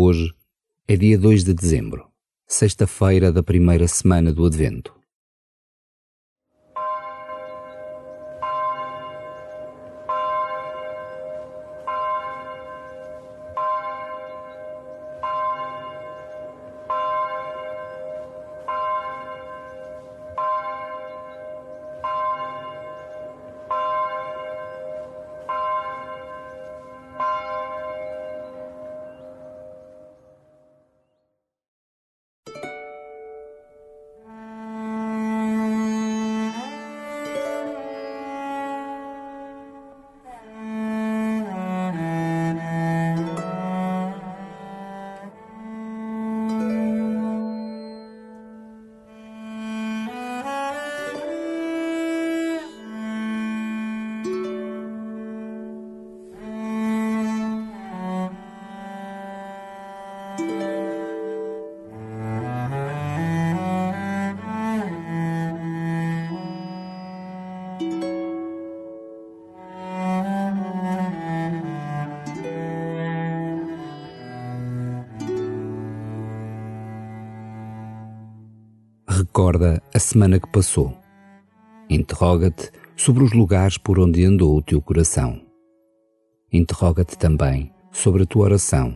Hoje é dia 2 de dezembro, sexta-feira da primeira semana do Advento. Recorda a semana que passou. Interroga-te sobre os lugares por onde andou o teu coração. Interroga-te também sobre a tua oração,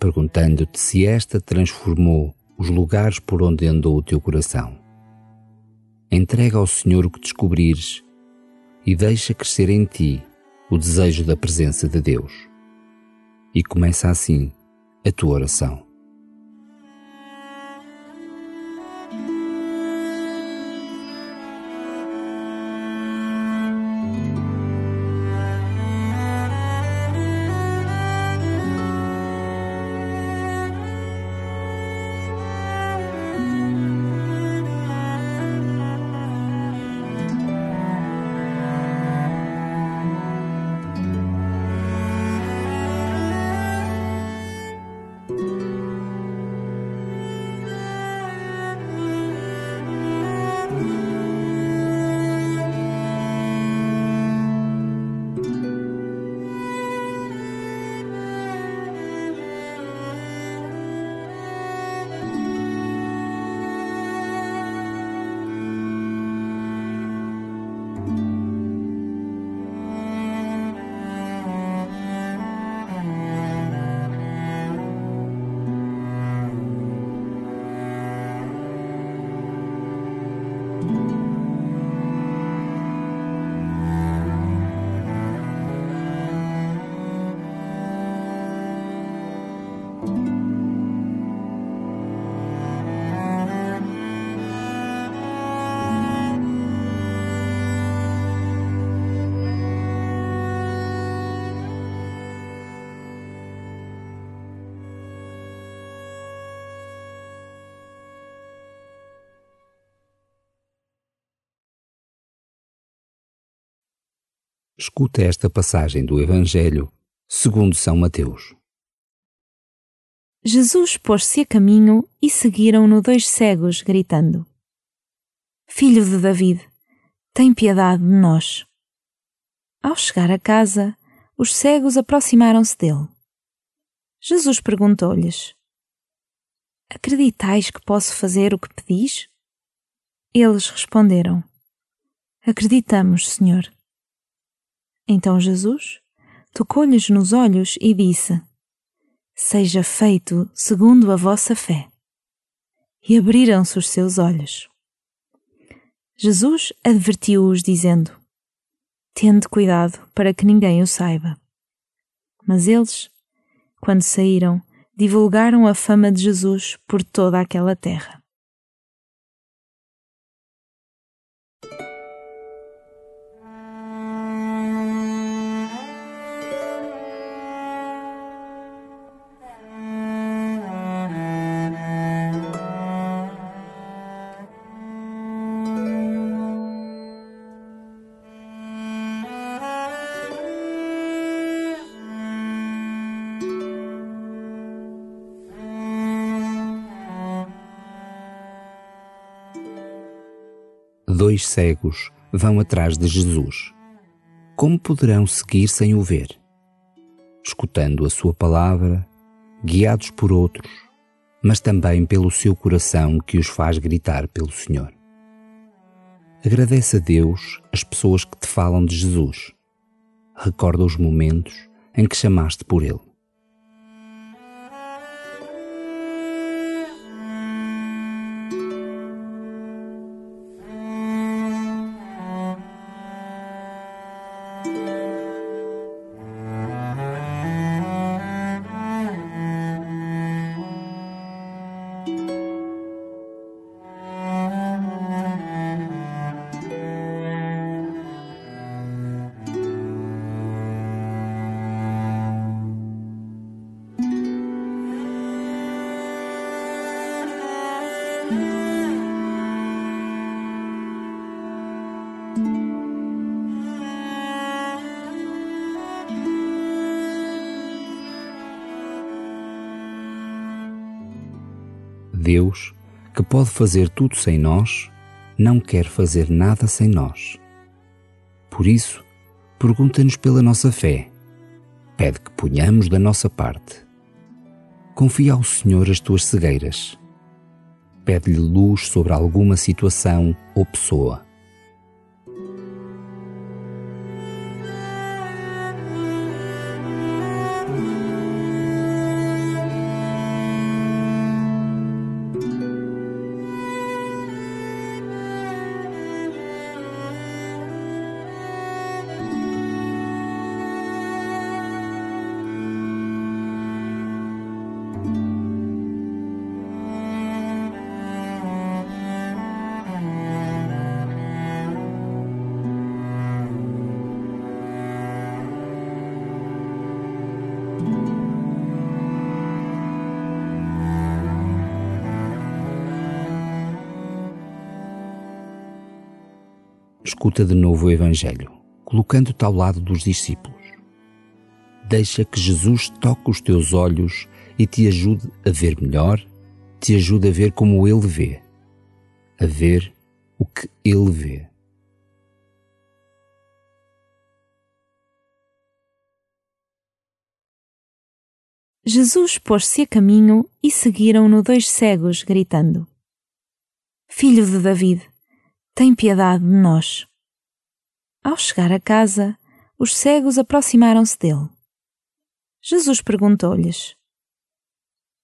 perguntando-te se esta transformou os lugares por onde andou o teu coração. Entrega ao Senhor o que descobrires e deixa crescer em ti o desejo da presença de Deus. E começa assim a tua oração. Escuta esta passagem do Evangelho segundo São Mateus. Jesus pôs-se a caminho e seguiram-no dois cegos, gritando: Filho de David, tem piedade de nós. Ao chegar a casa, os cegos aproximaram-se dele. Jesus perguntou-lhes: Acreditais que posso fazer o que pedis? Eles responderam: Acreditamos, Senhor. Então Jesus tocou-lhes nos olhos e disse: Seja feito segundo a vossa fé. E abriram-se os seus olhos. Jesus advertiu-os, dizendo: Tende cuidado para que ninguém o saiba. Mas eles, quando saíram, divulgaram a fama de Jesus por toda aquela terra. Dois cegos vão atrás de Jesus. Como poderão seguir sem o ver? Escutando a sua palavra, guiados por outros, mas também pelo seu coração que os faz gritar pelo Senhor. Agradece a Deus as pessoas que te falam de Jesus. Recorda os momentos em que chamaste por Ele. Deus, que pode fazer tudo sem nós, não quer fazer nada sem nós. Por isso, pergunta-nos pela nossa fé. Pede que ponhamos da nossa parte. Confia ao Senhor as tuas cegueiras. Pede-lhe luz sobre alguma situação ou pessoa. Escuta de novo o Evangelho, colocando-te ao lado dos discípulos. Deixa que Jesus toque os teus olhos e te ajude a ver melhor, te ajude a ver como Ele vê, a ver o que Ele vê. Jesus pôs-se a caminho e seguiram-no dois cegos, gritando: Filho de David, tem piedade de nós. Ao chegar a casa, os cegos aproximaram-se dele. Jesus perguntou-lhes: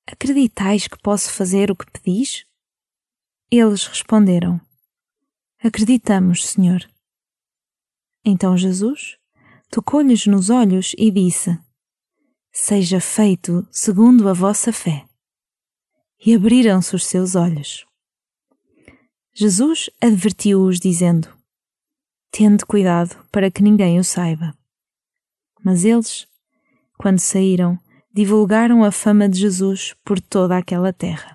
Acreditais que posso fazer o que pedis? Eles responderam: Acreditamos, Senhor. Então Jesus tocou-lhes nos olhos e disse: Seja feito segundo a vossa fé. E abriram-se os seus olhos. Jesus advertiu-os, dizendo: Tende cuidado para que ninguém o saiba. Mas eles, quando saíram, divulgaram a fama de Jesus por toda aquela terra.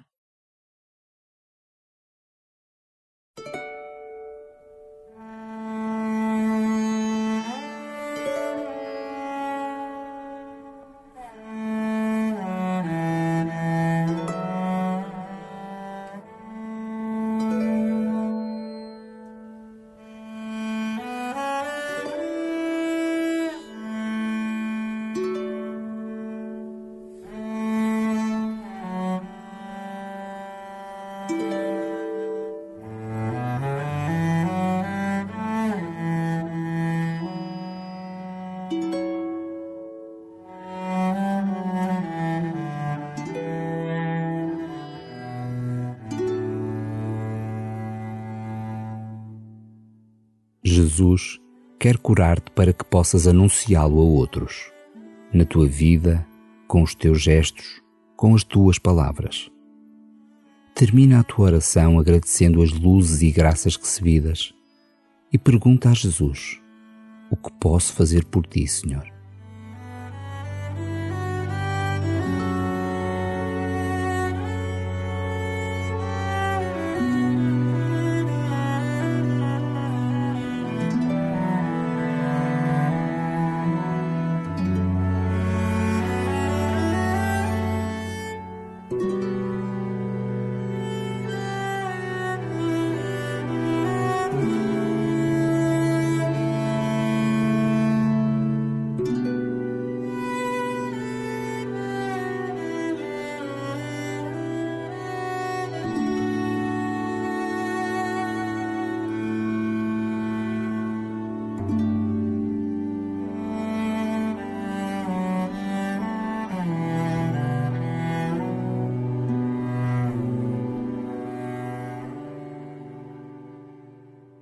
Jesus quer curar-te para que possas anunciá-lo a outros, na tua vida, com os teus gestos, com as tuas palavras. Termina a tua oração agradecendo as luzes e graças recebidas e pergunta a Jesus: O que posso fazer por ti, Senhor?